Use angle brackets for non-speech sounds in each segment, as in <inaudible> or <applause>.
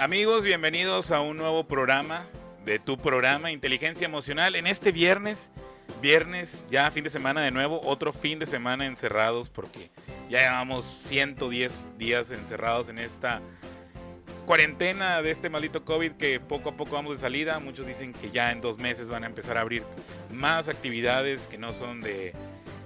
Amigos, bienvenidos a un nuevo programa de tu programa Inteligencia Emocional. En este viernes, viernes, ya fin de semana de nuevo, otro fin de semana encerrados porque ya llevamos 110 días encerrados en esta cuarentena de este maldito COVID que poco a poco vamos de salida. Muchos dicen que ya en dos meses van a empezar a abrir más actividades que no son de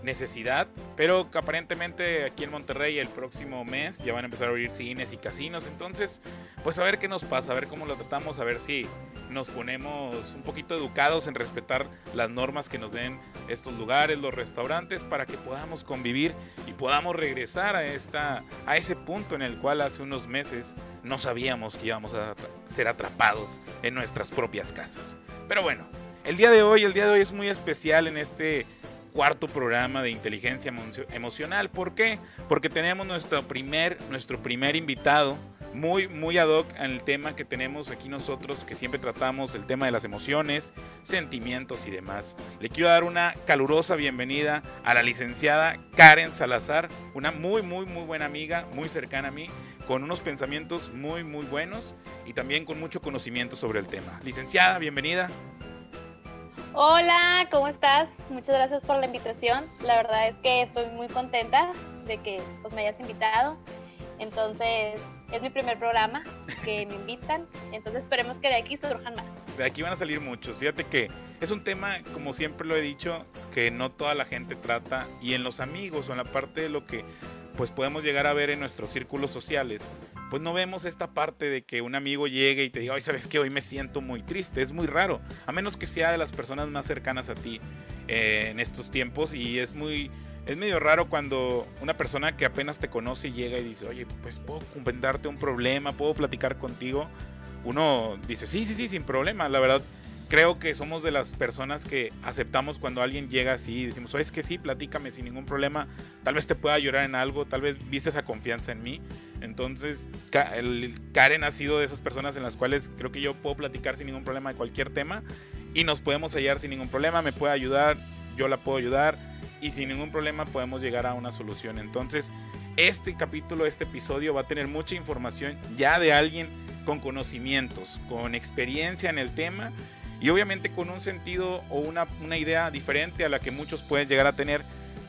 necesidad, pero que aparentemente aquí en Monterrey el próximo mes ya van a empezar a abrir cines y casinos, entonces pues a ver qué nos pasa, a ver cómo lo tratamos, a ver si nos ponemos un poquito educados en respetar las normas que nos den estos lugares, los restaurantes, para que podamos convivir y podamos regresar a, esta, a ese punto en el cual hace unos meses no sabíamos que íbamos a ser atrapados en nuestras propias casas. Pero bueno, el día de hoy, el día de hoy es muy especial en este cuarto programa de inteligencia emocional. ¿Por qué? Porque tenemos nuestro primer, nuestro primer invitado muy, muy ad hoc en el tema que tenemos aquí nosotros, que siempre tratamos, el tema de las emociones, sentimientos y demás. Le quiero dar una calurosa bienvenida a la licenciada Karen Salazar, una muy, muy, muy buena amiga, muy cercana a mí, con unos pensamientos muy, muy buenos y también con mucho conocimiento sobre el tema. Licenciada, bienvenida. Hola, ¿cómo estás? Muchas gracias por la invitación. La verdad es que estoy muy contenta de que pues, me hayas invitado. Entonces, es mi primer programa que me <laughs> invitan. Entonces, esperemos que de aquí surjan más. De aquí van a salir muchos. Fíjate que es un tema, como siempre lo he dicho, que no toda la gente trata. Y en los amigos o en la parte de lo que pues podemos llegar a ver en nuestros círculos sociales, pues no vemos esta parte de que un amigo llegue y te diga, ay, ¿sabes qué? Hoy me siento muy triste. Es muy raro, a menos que sea de las personas más cercanas a ti eh, en estos tiempos y es muy... Es medio raro cuando una persona que apenas te conoce llega y dice, oye, pues puedo comentarte un problema, puedo platicar contigo. Uno dice, sí, sí, sí, sin problema. La verdad, creo que somos de las personas que aceptamos cuando alguien llega así y decimos, es que sí, platícame sin ningún problema, tal vez te pueda ayudar en algo, tal vez viste esa confianza en mí. Entonces, Karen ha sido de esas personas en las cuales creo que yo puedo platicar sin ningún problema de cualquier tema y nos podemos hallar sin ningún problema, me puede ayudar, yo la puedo ayudar y sin ningún problema podemos llegar a una solución. Entonces, este capítulo, este episodio va a tener mucha información ya de alguien con conocimientos, con experiencia en el tema y obviamente con un sentido o una, una idea diferente a la que muchos pueden llegar a tener,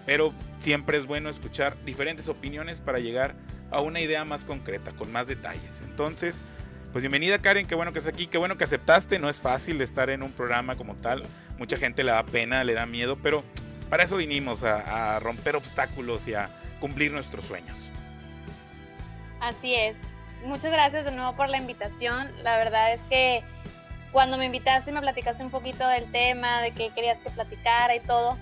pero siempre es bueno escuchar diferentes opiniones para llegar a una idea más concreta, con más detalles. Entonces, pues bienvenida Karen, qué bueno que estás aquí, qué bueno que aceptaste, no es fácil estar en un programa como tal, mucha gente le da pena, le da miedo, pero para eso vinimos, a, a romper obstáculos y a cumplir nuestros sueños. Así es, muchas gracias de nuevo por la invitación, la verdad es que cuando me invitaste y me platicaste un poquito del tema, de qué querías que platicara y todo,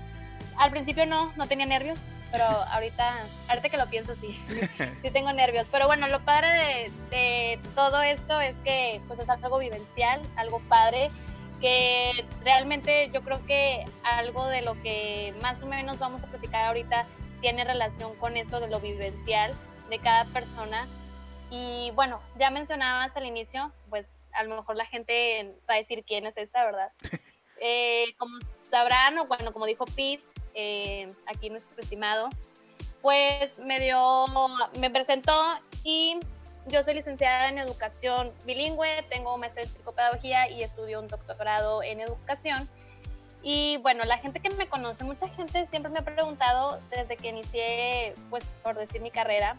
al principio no, no tenía nervios, pero <laughs> ahorita, ahorita que lo pienso sí, <laughs> sí tengo nervios. Pero bueno, lo padre de, de, todo esto es que pues es algo vivencial, algo padre, que realmente yo creo que algo de lo que más o menos vamos a platicar ahorita tiene relación con esto de lo vivencial de cada persona. Y bueno, ya mencionabas al inicio, pues a lo mejor la gente va a decir quién es esta, ¿verdad? <laughs> Eh, como sabrán, o bueno, como dijo Pete, eh, aquí nuestro estimado, pues me dio, me presentó y yo soy licenciada en educación bilingüe, tengo un maestría en psicopedagogía y estudio un doctorado en educación. Y bueno, la gente que me conoce, mucha gente siempre me ha preguntado desde que inicié, pues por decir mi carrera,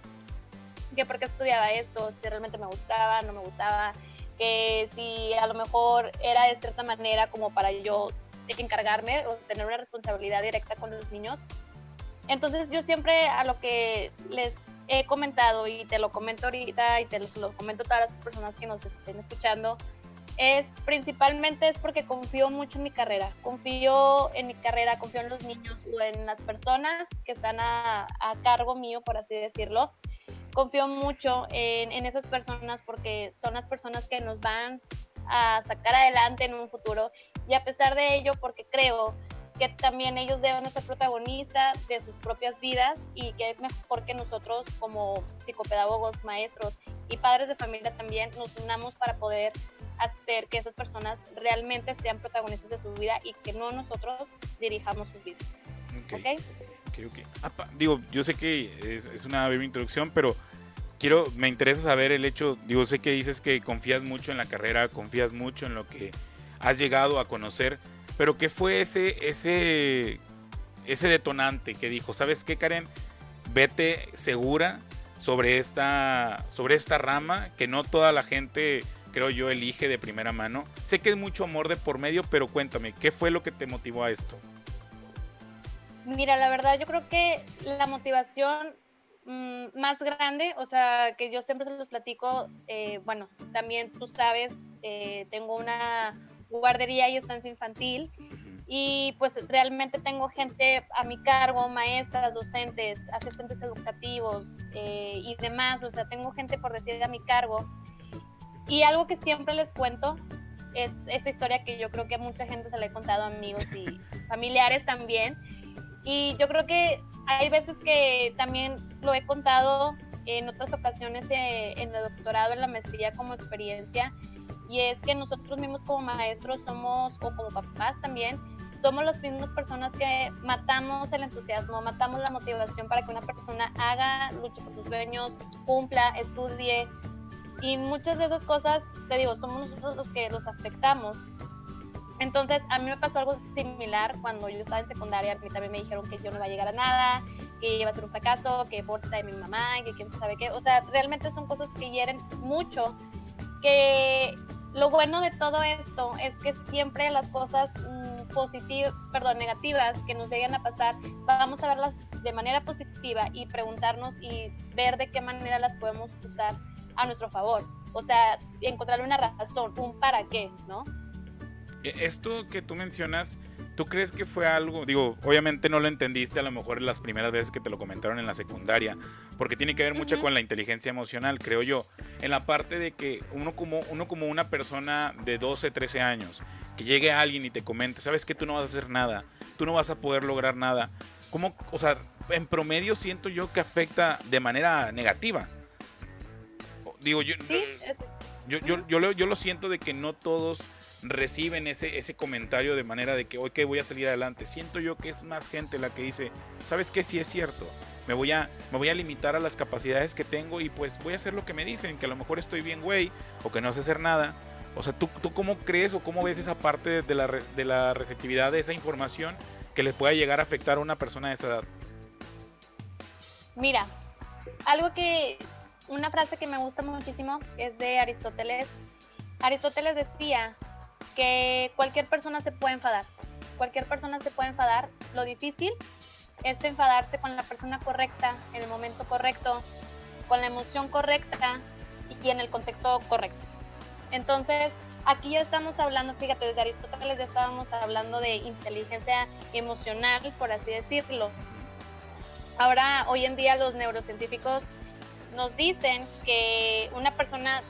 que por qué estudiaba esto, si realmente me gustaba, no me gustaba, que si a lo mejor era de cierta manera como para yo encargarme o tener una responsabilidad directa con los niños. Entonces yo siempre a lo que les he comentado y te lo comento ahorita y te lo comento a todas las personas que nos estén escuchando, es principalmente es porque confío mucho en mi carrera, confío en mi carrera, confío en los niños o en las personas que están a, a cargo mío, por así decirlo confío mucho en, en, esas personas porque son las personas que nos van a sacar adelante en un futuro y a pesar de ello porque creo que también ellos deben ser protagonistas de sus propias vidas y que es mejor que nosotros como psicopedagogos, maestros y padres de familia también nos unamos para poder hacer que esas personas realmente sean protagonistas de su vida y que no nosotros dirijamos sus vidas. Ok. okay? Okay. digo, yo sé que es, es, una breve introducción, pero quiero, me interesa saber el hecho, digo, sé que dices que confías mucho en la carrera, confías mucho en lo que has llegado a conocer, pero ¿qué fue ese, ese, ese detonante que dijo, ¿sabes qué, Karen? Vete segura sobre esta, sobre esta rama que no toda la gente, creo yo, elige de primera mano. Sé que es mucho amor de por medio, pero cuéntame, ¿qué fue lo que te motivó a esto? Mira, la verdad yo creo que la motivación mm, más grande, o sea, que yo siempre se los platico, eh, bueno, también tú sabes, eh, tengo una guardería y estancia infantil y pues realmente tengo gente a mi cargo, maestras, docentes, asistentes educativos eh, y demás, o sea, tengo gente por decir a mi cargo. Y algo que siempre les cuento es esta historia que yo creo que a mucha gente se le he contado a amigos y familiares también. Y yo creo que hay veces que también lo he contado en otras ocasiones eh, en el doctorado, en la maestría como experiencia, y es que nosotros mismos como maestros somos, o como papás también, somos las mismas personas que matamos el entusiasmo, matamos la motivación para que una persona haga, luche por sus sueños, cumpla, estudie. Y muchas de esas cosas, te digo, somos nosotros los que los afectamos. Entonces, a mí me pasó algo similar cuando yo estaba en secundaria. A mí también me dijeron que yo no iba a llegar a nada, que iba a ser un fracaso, que por de mi mamá, que quién sabe qué. O sea, realmente son cosas que hieren mucho. Que lo bueno de todo esto es que siempre las cosas positivas, perdón, negativas que nos lleguen a pasar, vamos a verlas de manera positiva y preguntarnos y ver de qué manera las podemos usar a nuestro favor. O sea, encontrarle una razón, un para qué, ¿no? E, esto que tú mencionas, ¿tú crees que fue algo? Digo, obviamente no lo entendiste a lo mejor las primeras veces que te lo comentaron en la secundaria, porque tiene que ver mucho con la inteligencia emocional, creo yo. En la parte de que uno como, uno como una persona de 12, 13 años que llegue alguien y te comente, sabes que tú no vas a hacer nada, tú no vas a poder lograr nada. ¿Cómo, o sea, en promedio siento yo que afecta de manera negativa? Digo, yo, yo, yo, yo, lo, yo lo siento de que no todos reciben ese, ese comentario de manera de que, ok, voy a salir adelante. Siento yo que es más gente la que dice, ¿sabes qué? Sí es cierto. Me voy, a, me voy a limitar a las capacidades que tengo y pues voy a hacer lo que me dicen, que a lo mejor estoy bien, güey, o que no sé hacer nada o sea, ¿tú, ¿tú cómo crees o cómo ves esa parte de la, de la receptividad de esa información que le pueda llegar a afectar a una persona de esa edad? Mira, algo que, una frase que me gusta muchísimo es de Aristóteles. Aristóteles decía que cualquier persona se puede enfadar. Cualquier persona se puede enfadar. Lo difícil es enfadarse con la persona correcta, en el momento correcto, con la emoción correcta y en el contexto correcto. Entonces, aquí ya estamos hablando, fíjate, desde Aristóteles ya estábamos hablando de inteligencia emocional, por así decirlo. Ahora, hoy en día los neurocientíficos nos dicen que una persona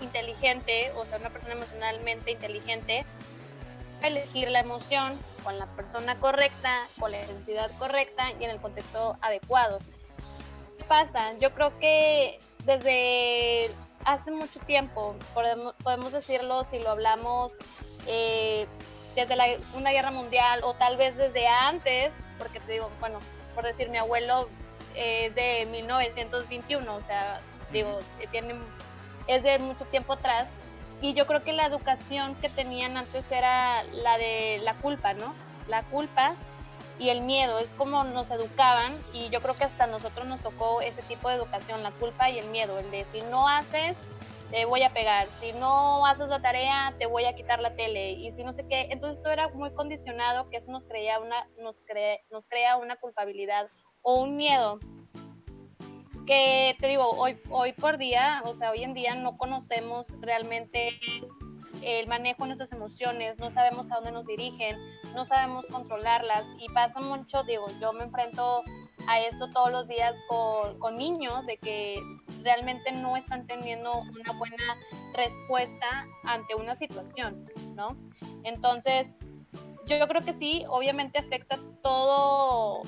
inteligente, o sea, una persona emocionalmente inteligente, elegir la emoción con la persona correcta, con la intensidad correcta y en el contexto adecuado. ¿Qué pasa? Yo creo que desde hace mucho tiempo, podemos, podemos decirlo si lo hablamos eh, desde la Segunda Guerra Mundial o tal vez desde antes, porque te digo, bueno, por decir, mi abuelo es de 1921, o sea, digo, tiene, es de mucho tiempo atrás. Y yo creo que la educación que tenían antes era la de la culpa, ¿no? La culpa y el miedo, es como nos educaban y yo creo que hasta nosotros nos tocó ese tipo de educación, la culpa y el miedo, el de si no haces, te voy a pegar, si no haces la tarea, te voy a quitar la tele y si no sé qué, entonces esto era muy condicionado que eso nos, creía una, nos, nos crea una culpabilidad o un miedo que te digo, hoy, hoy por día, o sea, hoy en día no conocemos realmente el manejo de nuestras emociones, no sabemos a dónde nos dirigen, no sabemos controlarlas y pasa mucho, digo, yo me enfrento a eso todos los días con, con niños, de que realmente no están teniendo una buena respuesta ante una situación, ¿no? Entonces, yo creo que sí, obviamente afecta todo,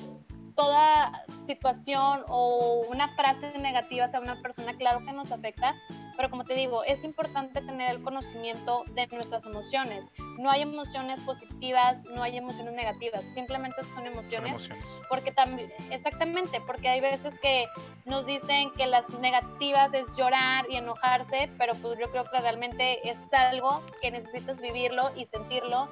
toda situación o una frase negativa hacia una persona, claro que nos afecta, pero como te digo, es importante tener el conocimiento de nuestras emociones. No hay emociones positivas, no hay emociones negativas, simplemente son emociones. Porque también, exactamente, porque hay veces que nos dicen que las negativas es llorar y enojarse, pero pues yo creo que realmente es algo que necesitas vivirlo y sentirlo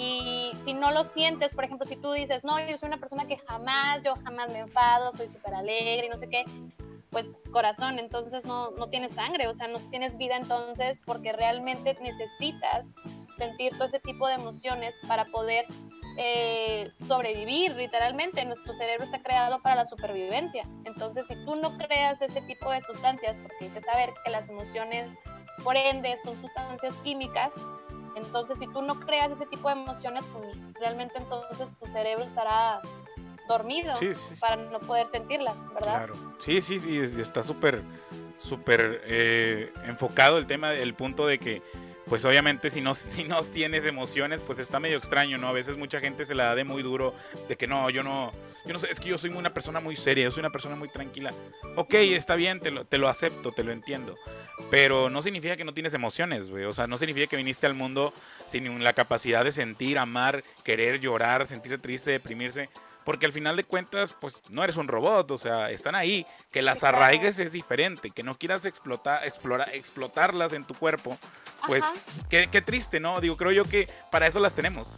y si no lo sientes, por ejemplo, si tú dices, no, yo soy una persona que jamás, yo jamás me enfado, soy súper alegre y no sé qué, pues corazón, entonces no, no tienes sangre, o sea, no tienes vida entonces porque realmente necesitas sentir todo ese tipo de emociones para poder eh, sobrevivir, literalmente. Nuestro cerebro está creado para la supervivencia. Entonces, si tú no creas ese tipo de sustancias, porque hay que saber que las emociones, por ende, son sustancias químicas, entonces, si tú no creas ese tipo de emociones, pues realmente entonces tu cerebro estará dormido para no poder sentirlas, ¿verdad? Claro. Sí, sí, sí está súper, súper eh, enfocado el tema, el punto de que pues obviamente si no, <laughs> si no tienes emociones, pues está medio extraño, ¿no? A veces mucha gente se la da de muy duro, de que no, yo no, yo no sé, es que yo soy una persona muy seria, yo soy una persona muy tranquila. Ok, está bien, te lo, te lo acepto, te lo entiendo. Pero no significa que no tienes emociones, güey. O sea, no significa que viniste al mundo sin la capacidad de sentir, amar, querer, llorar, sentir triste, deprimirse. Porque al final de cuentas, pues no eres un robot, o sea, están ahí. Que las arraigues es diferente, que no quieras explotar, explorar, explotarlas en tu cuerpo, pues qué, qué triste, ¿no? Digo, creo yo que para eso las tenemos.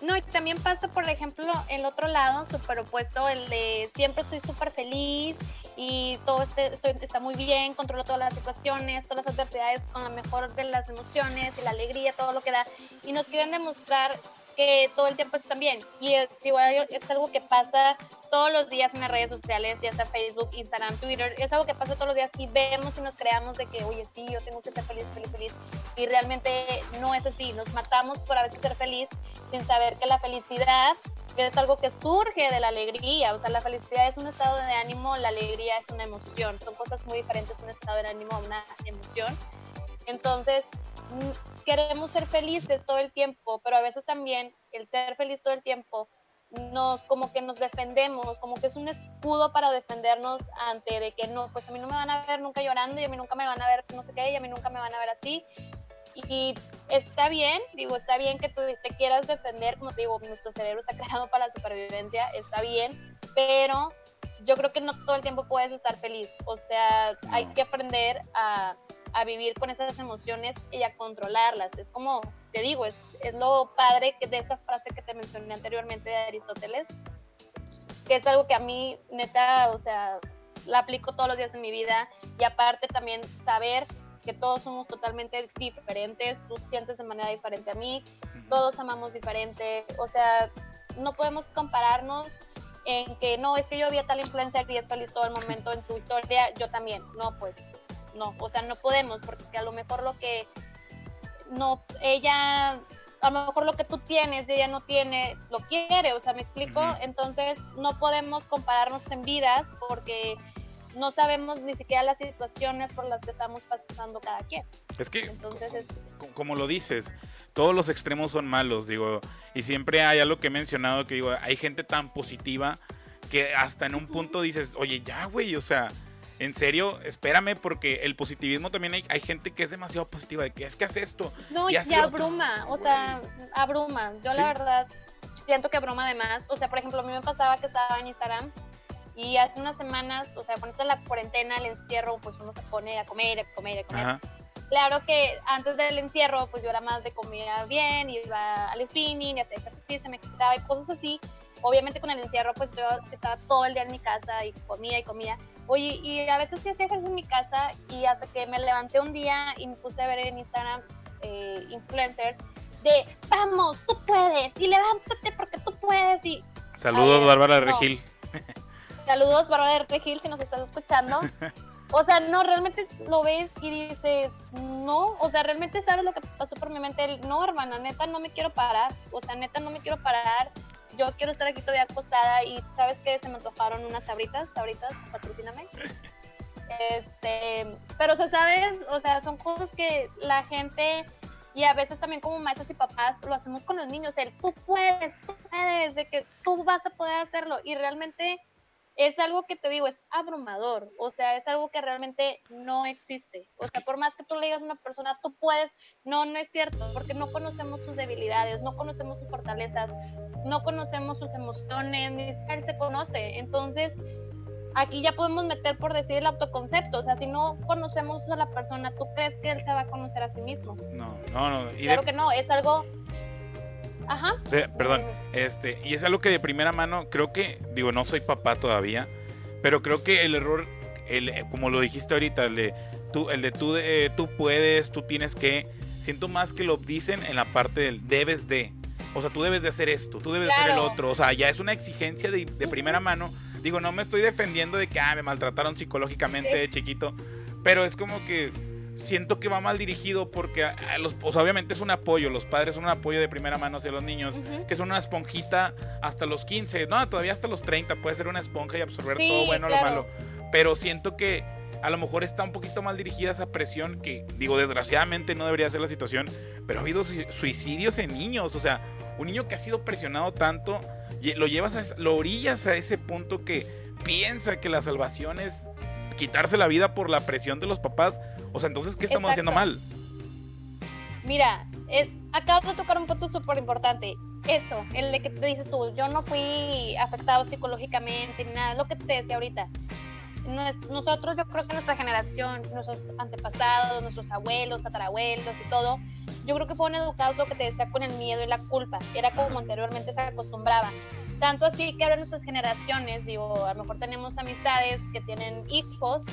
No, y también pasa, por ejemplo, el otro lado, súper opuesto, el de siempre estoy súper feliz y todo este, estoy, está muy bien, controlo todas las situaciones, todas las adversidades con la mejor de las emociones y la alegría, todo lo que da. Y nos quieren demostrar que todo el tiempo están bien. Y es, igual, es algo que pasa todos los días en las redes sociales, ya sea Facebook, Instagram, Twitter. Es algo que pasa todos los días y vemos y nos creamos de que, oye, sí, yo tengo que ser feliz, feliz, feliz. Y realmente no es así. Nos matamos por a veces ser feliz sin saber que la felicidad es algo que surge de la alegría. O sea, la felicidad es un estado de ánimo, la alegría es una emoción. Son cosas muy diferentes, un estado de ánimo a una emoción. Entonces, queremos ser felices todo el tiempo, pero a veces también el ser feliz todo el tiempo nos como que nos defendemos, como que es un escudo para defendernos ante de que no, pues a mí no me van a ver nunca llorando y a mí nunca me van a ver no sé qué y a mí nunca me van a ver así. Y está bien, digo, está bien que tú te quieras defender, como te digo, nuestro cerebro está <laughs> creado para la supervivencia, está bien, pero yo creo que no todo el tiempo puedes estar feliz, o sea, hay que aprender a a vivir con esas emociones y a controlarlas. Es como, te digo, es, es lo padre que de esta frase que te mencioné anteriormente de Aristóteles, que es algo que a mí, neta, o sea, la aplico todos los días en mi vida. Y aparte también saber que todos somos totalmente diferentes, tú sientes de manera diferente a mí, todos amamos diferente, o sea, no podemos compararnos en que no, es que yo vi a tal influencia que es feliz todo el momento en su historia, yo también, no, pues no, o sea, no podemos, porque a lo mejor lo que no, ella, a lo mejor lo que tú tienes, ella no tiene, lo quiere, o sea, me explico, entonces no podemos compararnos en vidas porque no sabemos ni siquiera las situaciones por las que estamos pasando cada quien. Es que, Entonces es... como lo dices, todos los extremos son malos, digo, y siempre hay algo que he mencionado que digo, hay gente tan positiva que hasta en un punto dices, oye, ya, güey, o sea, en serio, espérame, porque el positivismo también hay, hay gente que es demasiado positiva, de que es que hace esto. No, y, abruma, o sea, abruma. Yo la verdad siento que abruma además. O sea, por ejemplo, a mí me pasaba que estaba en Instagram y hace unas semanas, o sea, cuando está la cuarentena, el encierro, pues uno se pone a comer, a comer, a comer. Claro que antes del encierro, pues yo era más de comida bien, iba al spinning, hacía ejercicio, me ejercitaba y cosas así. Obviamente con el encierro, pues yo estaba todo el día en mi casa y comía y comía. Oye, y a veces sí hacía ejercicio en mi casa y hasta que me levanté un día y me puse a ver en Instagram eh, influencers de vamos, tú puedes y levántate porque tú puedes y... Saludos Bárbara Regil. <laughs> Saludos Bárbara Regil si nos estás escuchando. <laughs> O sea, no, realmente lo ves y dices, no, o sea, realmente sabes lo que pasó por mi mente. No, hermana, neta, no me quiero parar. O sea, neta, no me quiero parar yo quiero estar aquí todavía acostada y sabes que se me antojaron unas sabritas, sabritas, patrocíname. Este, pero o sea, sabes, o sea, son cosas que la gente y a veces también como maestros y papás lo hacemos con los niños, el tú puedes, tú puedes, de que tú vas a poder hacerlo. Y realmente es algo que te digo, es abrumador, o sea, es algo que realmente no existe. O sea, por más que tú le digas a una persona, tú puedes, no, no es cierto, porque no conocemos sus debilidades, no conocemos sus fortalezas, no conocemos sus emociones, ni él se conoce. Entonces, aquí ya podemos meter por decir el autoconcepto, o sea, si no conocemos a la persona, ¿tú crees que él se va a conocer a sí mismo? No, no, no. claro que no, es algo Ajá. perdón, este, y es algo que de primera mano creo que, digo, no soy papá todavía, pero creo que el error, el, eh, como lo dijiste ahorita, el de tú, el de tú, eh, tú puedes, tú tienes que, siento más que lo dicen en la parte del debes de. O sea, tú debes de hacer esto, tú debes de hacer el otro. O sea, ya es una exigencia de, de, primera mano. Digo, no me estoy defendiendo de que ah, me maltrataron psicológicamente de chiquito, pero es como que siento que va mal dirigido porque a, los, obviamente es un apoyo, los padres son un apoyo de primera mano hacia los niños, que son una esponjita hasta los 15, no, todavía hasta los 30 puede ser una esponja y absorber todo bueno o lo malo, pero siento que a lo mejor está un poquito mal dirigida esa presión que, digo, desgraciadamente no debería ser la situación, pero ha habido suicidios en niños, o sea, un niño que ha sido presionado tanto, lo llevas a, lo orillas a ese punto que piensa que la salvación es quitarse la vida por la presión de los papás. O sea, entonces, ¿qué estamos haciendo mal? Mira, es, acabas de tocar un punto súper importante. Eso, el de que te dices tú, yo no fui afectado psicológicamente ni nada, lo que te decía ahorita. Nosotros, yo creo que nuestra generación, nuestros antepasados, nuestros abuelos, tatarabuelos y todo, yo creo que fueron educados lo que te decía con el miedo y la culpa. Era como anteriormente se acostumbraba. Tanto así que ahora nuestras generaciones, digo, a lo mejor tenemos amistades que tienen hijos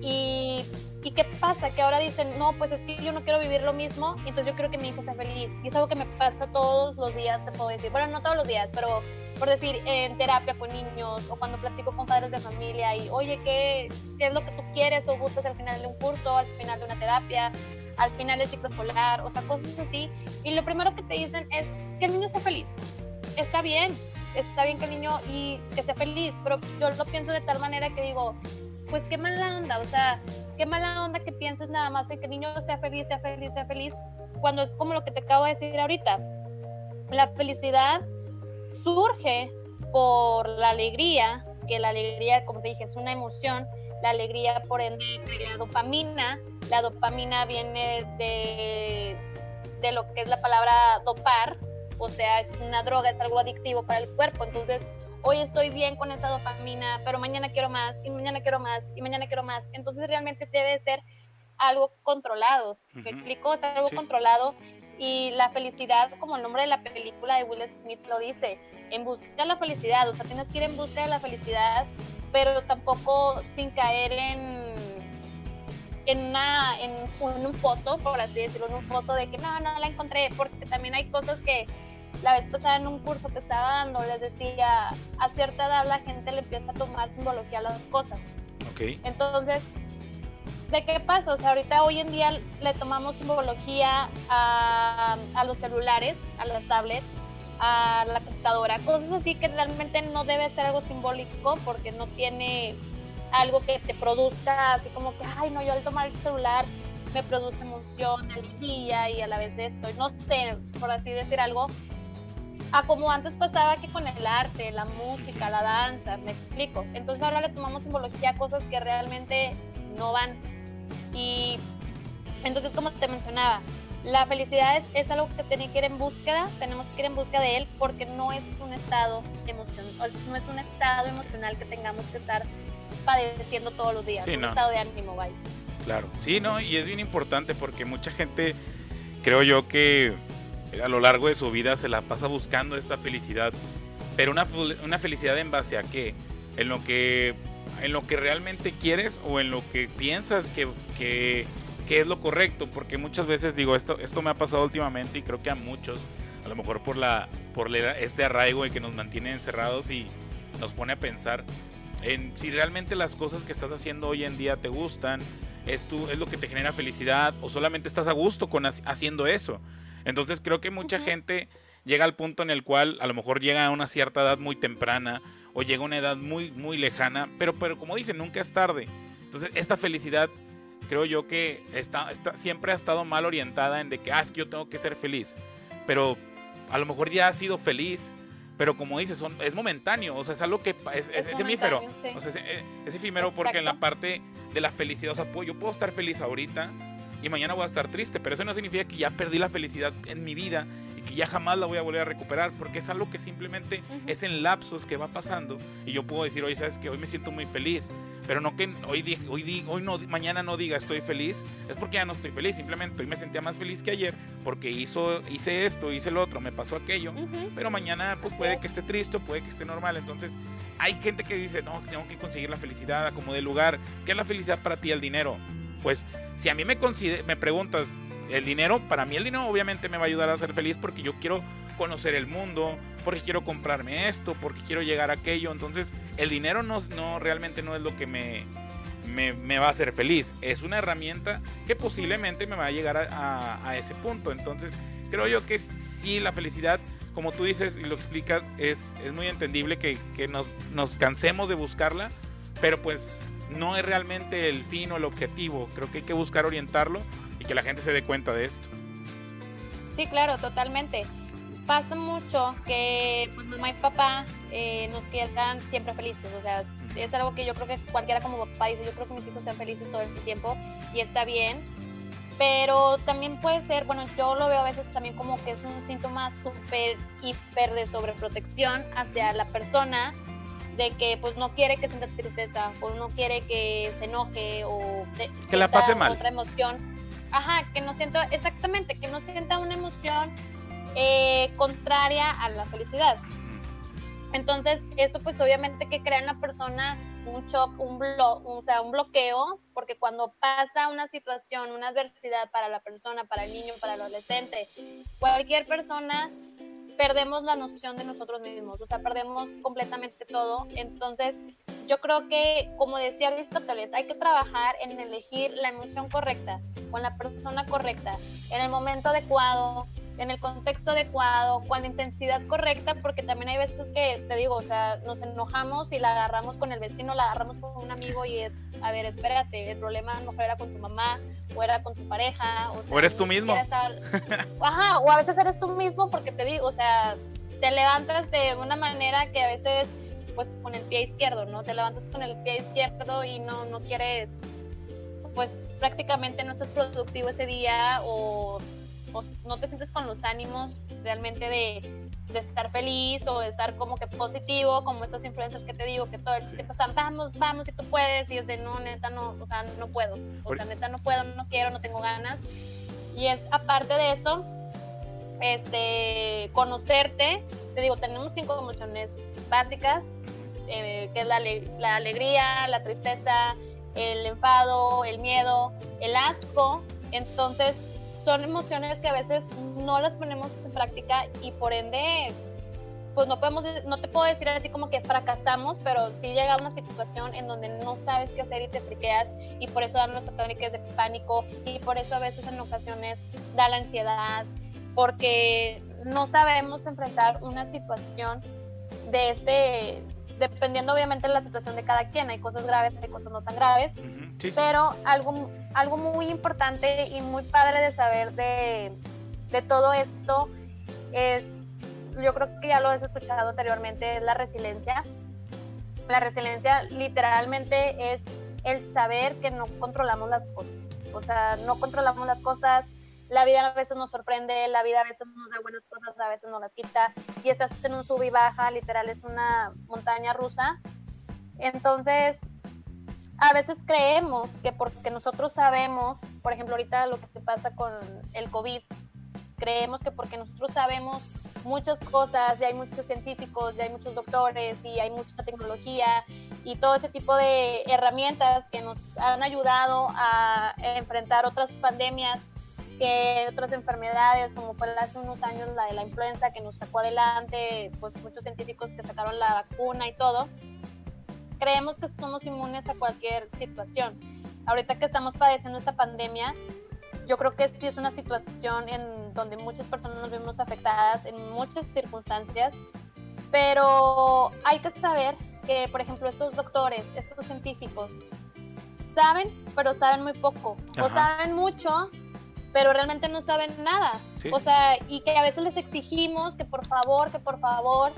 y ¿Y qué pasa? Que ahora dicen, no, pues es que yo no quiero vivir lo mismo, entonces yo quiero que mi hijo sea feliz. Y es algo que me pasa todos los días, te puedo decir. Bueno, no todos los días, pero por decir, en terapia con niños o cuando platico con padres de familia y, oye, ¿qué, qué es lo que tú quieres o buscas al final de un curso, al final de una terapia, al final del ciclo escolar, o sea, cosas así. Y lo primero que te dicen es que el niño sea feliz. Está bien, está bien que el niño y que sea feliz, pero yo lo pienso de tal manera que digo, pues qué mala onda, o sea, qué mala onda que pienses nada más en que el niño sea feliz, sea feliz, sea feliz, cuando es como lo que te acabo de decir ahorita. La felicidad surge por la alegría, que la alegría, como te dije, es una emoción, la alegría por ende crea dopamina, la dopamina viene de, de lo que es la palabra dopar, o sea, es una droga, es algo adictivo para el cuerpo, entonces hoy estoy bien con esa dopamina, pero mañana quiero más y mañana quiero más y mañana quiero más. Entonces realmente debe ser algo controlado. ¿Me explico? Es algo controlado y la felicidad, como el nombre de la película de Will Smith lo dice, en busca de la felicidad, o sea, tienes que ir en busca de la felicidad, pero tampoco sin caer en en, una, en, en un pozo, por así decirlo, en un pozo de que no, no la encontré, porque también hay cosas que la vez pasada en un curso que estaba dando, les decía, a cierta edad la gente le empieza a tomar simbología a las cosas. Ok. Entonces, ¿de qué pasa? O sea, ahorita hoy en día le tomamos simbología a, a los celulares, a las tablets, a la computadora, cosas así que realmente no debe ser algo simbólico porque no tiene algo que te produzca así como que, ay, no, yo al tomar el celular me produce emoción, alegría y a la vez de esto, no sé, por así decir algo, a como antes pasaba que con el arte, la música, la danza, me explico. Entonces ahora le tomamos simbología a cosas que realmente no van. Y entonces, como te mencionaba, la felicidad es, algo que tiene que ir en búsqueda, tenemos que ir en busca de él porque no es un estado emocional, no es un estado emocional que tengamos que estar padeciendo todos los días, un estado de ánimo, vaya. Claro, sí, no, y es bien importante porque mucha gente, creo yo que a lo largo de su vida se la pasa buscando esta felicidad. Pero una, una felicidad en base a qué? En lo que, en lo que realmente quieres o en lo que piensas que, que, que es lo correcto. Porque muchas veces digo, esto, esto me ha pasado últimamente y creo que a muchos, a lo mejor por, la, por este arraigo y que nos mantiene encerrados y nos pone a pensar en si realmente las cosas que estás haciendo hoy en día te gustan, es, tú, es lo que te genera felicidad o solamente estás a gusto con haciendo eso. Entonces creo que mucha gente llega al punto en el cual a lo mejor llega a una cierta edad muy temprana o llega a una edad muy, muy lejana, pero, pero como dicen, nunca es tarde. Entonces esta felicidad creo yo que está, está, siempre ha estado mal orientada en de que, ah, es que yo tengo que ser feliz. Pero a lo mejor ya has sido feliz, pero como dices, son, es momentáneo, o sea, es algo que es, es, efímero, o sea, es, efímero porque en la parte de la felicidad, o sea, yo puedo estar feliz ahorita y mañana voy a estar triste, pero eso no significa que ya perdí la felicidad en mi vida y que ya jamás la voy a volver a recuperar, porque es algo que simplemente es en lapsos que va pasando y yo puedo decir, oye, sabes que hoy me siento muy feliz, pero no que hoy hoy hoy no, mañana no diga estoy feliz, es porque ya no estoy feliz, simplemente hoy me sentía más feliz que ayer porque hizo, hice esto, hice lo otro, me pasó aquello, pero mañana pues puede que esté triste, puede que esté normal, entonces hay gente que dice, no, tengo que conseguir la felicidad como de lugar, ¿qué es la felicidad para ti el dinero? Pues si a mí me, me preguntas el dinero, para mí el dinero obviamente me va a ayudar a ser feliz porque yo quiero conocer el mundo, porque quiero comprarme esto, porque quiero llegar a aquello. Entonces, el dinero no, no realmente no es lo que me, me, va a hacer feliz. Es una herramienta que posiblemente me va a llegar a, ese punto. Entonces, creo yo que sí, la felicidad, como tú dices y lo explicas, es, es muy entendible que, que nos, nos cansemos de buscarla, pero pues no es realmente el fin o el objetivo. Creo que hay que buscar orientarlo y que la gente se dé cuenta de esto. Sí, claro, totalmente. Pasa mucho que pues, mamá y papá eh, nos quedan siempre felices, o sea, es algo que yo creo que cualquiera como papá dice, yo creo que mis hijos sean felices todo el tiempo y está bien, pero también puede ser, bueno, yo lo veo a veces también como que es un síntoma súper, hiper de sobreprotección hacia la persona de que pues no quiere que sienta tristeza o no quiere que se enoje o que la pase mal. Otra emoción. Ajá, que no sienta, exactamente, que no sienta una emoción eh, contraria a la felicidad. Entonces, esto pues obviamente que crea en la persona un shock, un, blo o sea, un bloqueo, porque cuando pasa una situación, una adversidad para la persona, para el niño, para el adolescente, cualquier persona perdemos la noción de nosotros mismos, o sea, perdemos completamente todo. Entonces, yo creo que, como decía Aristóteles, hay que trabajar en elegir la emoción correcta, con la persona correcta, en el momento adecuado, en el contexto adecuado, con la intensidad correcta, porque también hay veces que, te digo, o sea, nos enojamos y la agarramos con el vecino, la agarramos con un amigo y es, a ver, espérate, el problema a lo mejor era con tu mamá o era con tu pareja. O, eres tú mismo. Ajá, o a veces eres tú mismo porque te digo, o sea, te levantas de una manera que a veces, pues con el pie izquierdo, ¿no? Te levantas con el pie izquierdo y no, no quieres, pues prácticamente no estás productivo ese día o no te sientes con los ánimos realmente de, estar feliz o de estar como que positivo, como estos influencers que te digo que todo el tiempo están, vamos, vamos, si tú puedes, y es de, no, neta, no, o sea, no puedo, o sea, neta, no puedo, no quiero, no tengo ganas. Y es, aparte de eso, este, conocerte, te digo, tenemos cinco emociones básicas, eh, que es la, la alegría, la tristeza, el enfado, el miedo, el asco. Entonces, son emociones que a veces no las ponemos en práctica y por ende pues no podemos no te puedo decir así como que fracasamos pero sí llega una situación en donde no sabes qué hacer y te friqueas y por eso dan los ataques de pánico y por eso a veces en ocasiones da la ansiedad porque no sabemos enfrentar una situación de este dependiendo obviamente de la situación de cada quien hay cosas graves hay cosas no tan graves pero algo, algo muy importante y muy padre de saber de, de todo esto es, yo creo que ya lo has escuchado anteriormente, es la resiliencia. La resiliencia literalmente es el saber que no controlamos las cosas. O sea, no controlamos las cosas, la vida a veces nos sorprende, la vida a veces nos da buenas cosas, a veces nos las quita, y estás en un sub y baja, literal es una montaña rusa. Entonces, a veces creemos que porque nosotros sabemos, por ejemplo, ahorita lo que pasa con el COVID, creemos que porque nosotros sabemos muchas cosas, y hay muchos científicos, y hay muchos doctores, y hay mucha tecnología, y todo ese tipo de herramientas que nos han ayudado a enfrentar otras pandemias, que otras enfermedades, como fue hace unos años la de la influenza, que nos sacó adelante, pues muchos científicos que sacaron la vacuna y todo creemos que somos inmunes a cualquier situación. Ahorita que estamos padeciendo esta pandemia, yo creo que sí es una situación en donde muchas personas nos vemos afectadas en muchas circunstancias, pero hay que saber que, por ejemplo, estos doctores, estos científicos, saben, pero saben muy poco, o saben mucho, pero realmente no saben nada. o sea, y que a veces les exigimos que por favor, que por favor,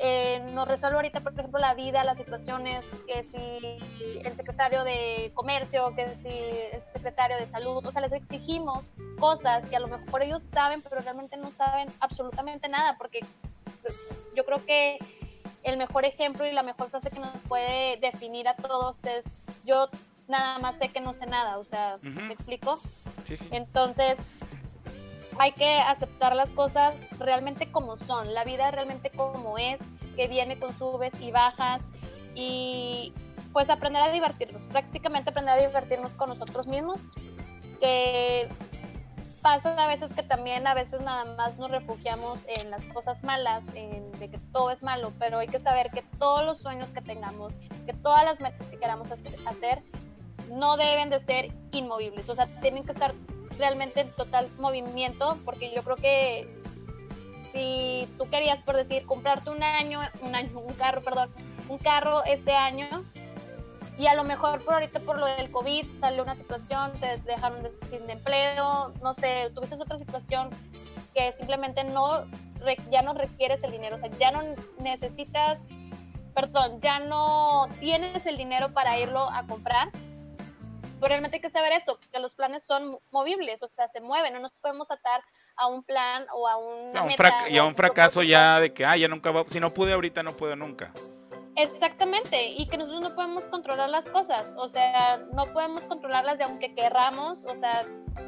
eh, nos resuelve ahorita, por ejemplo, la vida, las situaciones, que si el secretario de comercio, que si el secretario de salud, o sea, les exigimos cosas que a lo mejor ellos saben, pero realmente no saben absolutamente nada, porque yo creo que el mejor ejemplo y la mejor frase que nos puede definir a todos es yo nada más sé que no sé nada, o sea, ¿me explico? Entonces, hay que aceptar las cosas realmente como son, la vida realmente como es, que viene con subes y bajas y pues aprender a divertirnos, prácticamente aprender a divertirnos con nosotros mismos, que pasa a veces que también a veces nada más nos refugiamos en las cosas malas, en de que todo es malo, pero hay que saber que todos los sueños que tengamos, que todas las metas que queramos hacer no deben de ser inmovibles, o sea, tienen que estar realmente en total movimiento, porque yo creo que si tú querías, por decir, comprarte un año, un año, un carro, perdón, un carro este año, y a lo mejor por ahorita por lo del COVID salió una situación, te dejaron sin empleo, no sé, tuviste otra situación que simplemente no, ya no requieres el dinero, o sea, ya no necesitas, perdón, ya no tienes el dinero para irlo a comprar, pero realmente hay que saber eso, que los planes son movibles, o sea, se mueven, no nos podemos atar a un plan o a un... y a un fracaso ya de que, ah, ya nunca va, si no pude ahorita, no puedo nunca. Exactamente, y que nosotros no podemos controlar las cosas, o sea, no podemos controlarlas de aunque querramos, o sea,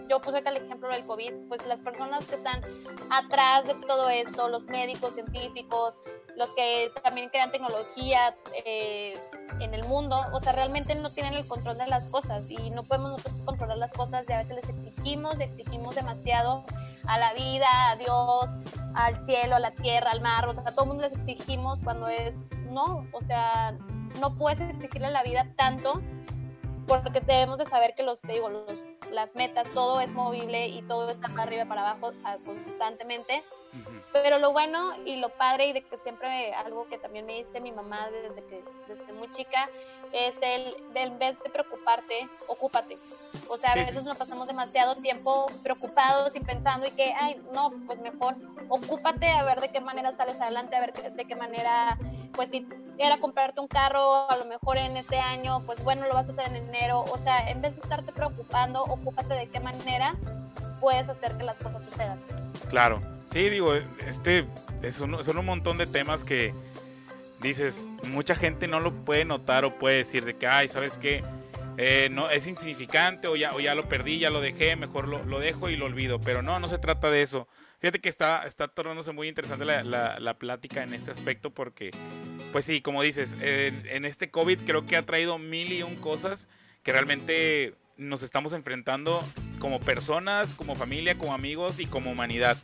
yo puse acá el ejemplo del COVID, pues las personas que están atrás de todo esto, los médicos, científicos, los que también crean tecnología eh, en el mundo, o sea, realmente no tienen el control de las cosas y no podemos nosotros controlar las cosas y a veces les exigimos y exigimos demasiado a la vida, a Dios, al cielo, a la tierra, al mar, o sea, a todo el mundo les exigimos cuando es, no, o sea, no puedes exigirle a la vida tanto porque debemos de saber que los, te digo, los, las metas, todo es movible y todo está para arriba y para abajo constantemente. Pero lo bueno y lo padre y de que siempre algo que también me dice mi mamá desde que desde muy chica es el de, en vez de preocuparte, ocúpate. O sea, a veces nos pasamos demasiado tiempo preocupados y pensando y que, ay, no, pues mejor ocúpate a ver de qué manera sales adelante, a ver de qué manera, pues si era comprarte un carro, a lo mejor en este año, pues bueno, lo vas a hacer en enero. O sea, en vez de estarte preocupando, ocúpate de qué manera puedes hacer que las cosas sucedan. Claro. Sí, digo, este un, son un montón de temas que dices, mucha gente no lo puede notar o puede decir de que, ay, ¿sabes qué? Eh, no, es insignificante o ya, o ya lo perdí, ya lo dejé, mejor lo, lo, dejo y lo olvido. Pero no, no se trata de eso. Fíjate que está, está tornándose muy interesante la, la, plática en este aspecto porque, pues sí, como dices, en, en este COVID creo que ha traído mil y un cosas que realmente nos estamos enfrentando como personas, como familia, como amigos y como humanidad.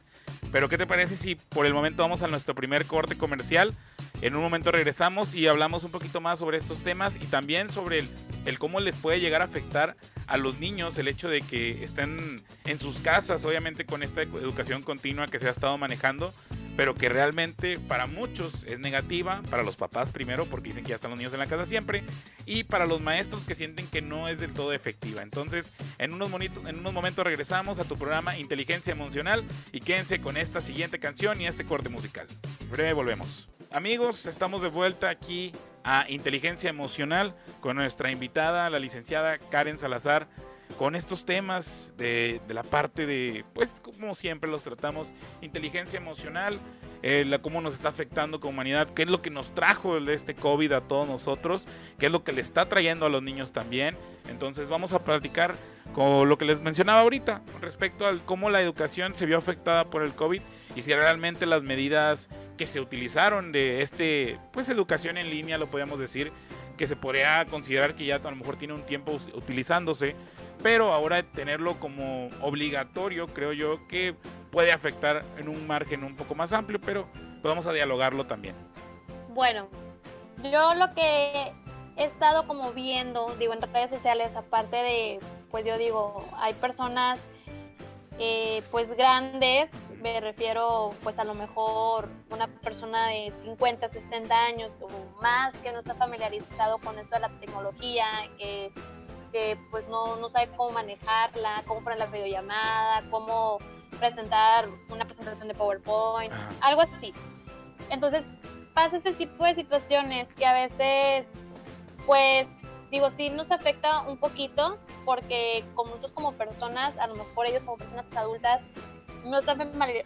Pero ¿qué te parece si por el momento vamos a nuestro primer corte comercial? En un momento regresamos y hablamos un poquito más sobre estos temas y también sobre el, cómo les puede llegar a afectar a los niños el hecho de que estén en sus casas, obviamente con esta educación continua que se ha estado manejando, pero que realmente para muchos es negativa, para los papás primero, porque dicen que ya están los niños en la casa siempre, y para los maestros que sienten que no es del todo efectiva. Entonces, en unos, en unos momentos regresamos a tu programa Inteligencia Emocional y quédense con esta siguiente canción y este corte musical. Breve volvemos. Amigos, estamos de vuelta aquí a Inteligencia Emocional con nuestra invitada, la licenciada Karen Salazar con estos temas de, la parte de, pues como siempre los tratamos, inteligencia emocional, eh, cómo nos está afectando como humanidad, qué es lo que nos trajo este COVID a todos nosotros, qué es lo que le está trayendo a los niños también. Entonces vamos a platicar con lo que les mencionaba ahorita respecto a cómo la educación se vio afectada por el COVID y si realmente las medidas que se utilizaron de este, pues educación en línea, lo podríamos decir, que se podría considerar que ya a lo mejor tiene un tiempo utilizándose, pero ahora tenerlo como obligatorio creo yo que puede afectar en un margen un poco más amplio, pero podemos a dialogarlo también. Bueno, yo lo que he estado como viendo, digo, en redes sociales, aparte de, pues yo digo, hay personas eh, pues grandes, me refiero pues a lo mejor una persona de 50, 60 años o más que no está familiarizado con esto de la tecnología, que, que pues no, no sabe cómo manejarla, cómo poner la videollamada, cómo presentar una presentación de PowerPoint, algo así. Entonces, pasa este tipo de situaciones que a veces, pues, digo, sí nos afecta un poquito porque como nosotros como personas, a lo mejor ellos como personas adultas, no están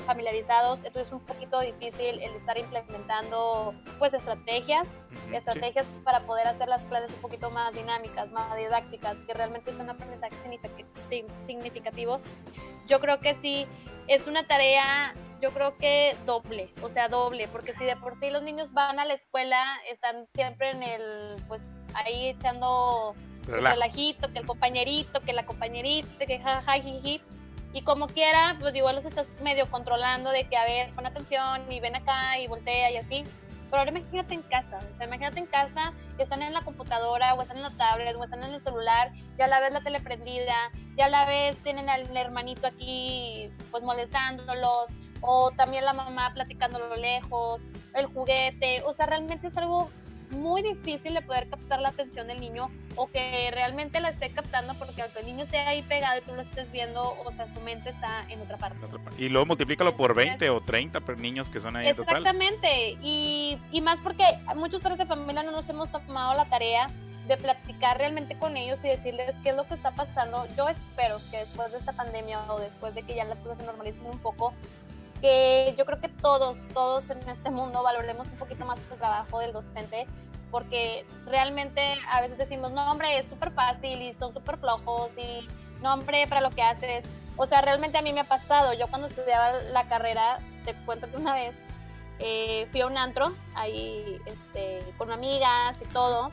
familiarizados, entonces es un poquito difícil el estar implementando pues estrategias, estrategias para poder hacer las clases un poquito más dinámicas, más didácticas, que realmente es un aprendizaje significativo. Yo creo que sí, es una tarea, yo creo que doble, o sea, doble, porque si de por sí los niños van a la escuela, están siempre en el, pues ahí echando relajito, que el compañerito, que la compañerita, que jajajiji y como quiera, pues igual los estás medio controlando de que, a ver, pon atención y ven acá y voltea y así. Pero ahora imagínate en casa, o sea, imagínate en casa que están en la computadora o están en la tablet o están en el celular, ya la ves la tele prendida, ya la ves tienen al hermanito aquí pues molestándolos o también la mamá platicándolo lejos, el juguete, o sea, realmente es algo muy difícil de poder captar la atención del niño o que realmente la esté captando porque aunque el niño esté ahí pegado y tú lo estés viendo, o sea, su mente está en otra parte. Y luego multiplícalo por 20 o 30 niños que son ahí Exactamente, Y, y más porque muchos padres de familia no nos hemos tomado la tarea de platicar realmente con ellos y decirles qué es lo que está pasando. Yo espero que después de esta pandemia o después de que ya las cosas se normalicen un poco, que yo creo que todos, todos en este mundo valoremos un poquito más el trabajo del docente, porque realmente a veces decimos, no, hombre, es súper fácil y son súper flojos y no, hombre, para lo que haces. O sea, realmente a mí me ha pasado. Yo cuando estudiaba la carrera, te cuento que una vez eh, fui a un antro ahí este, con amigas y todo.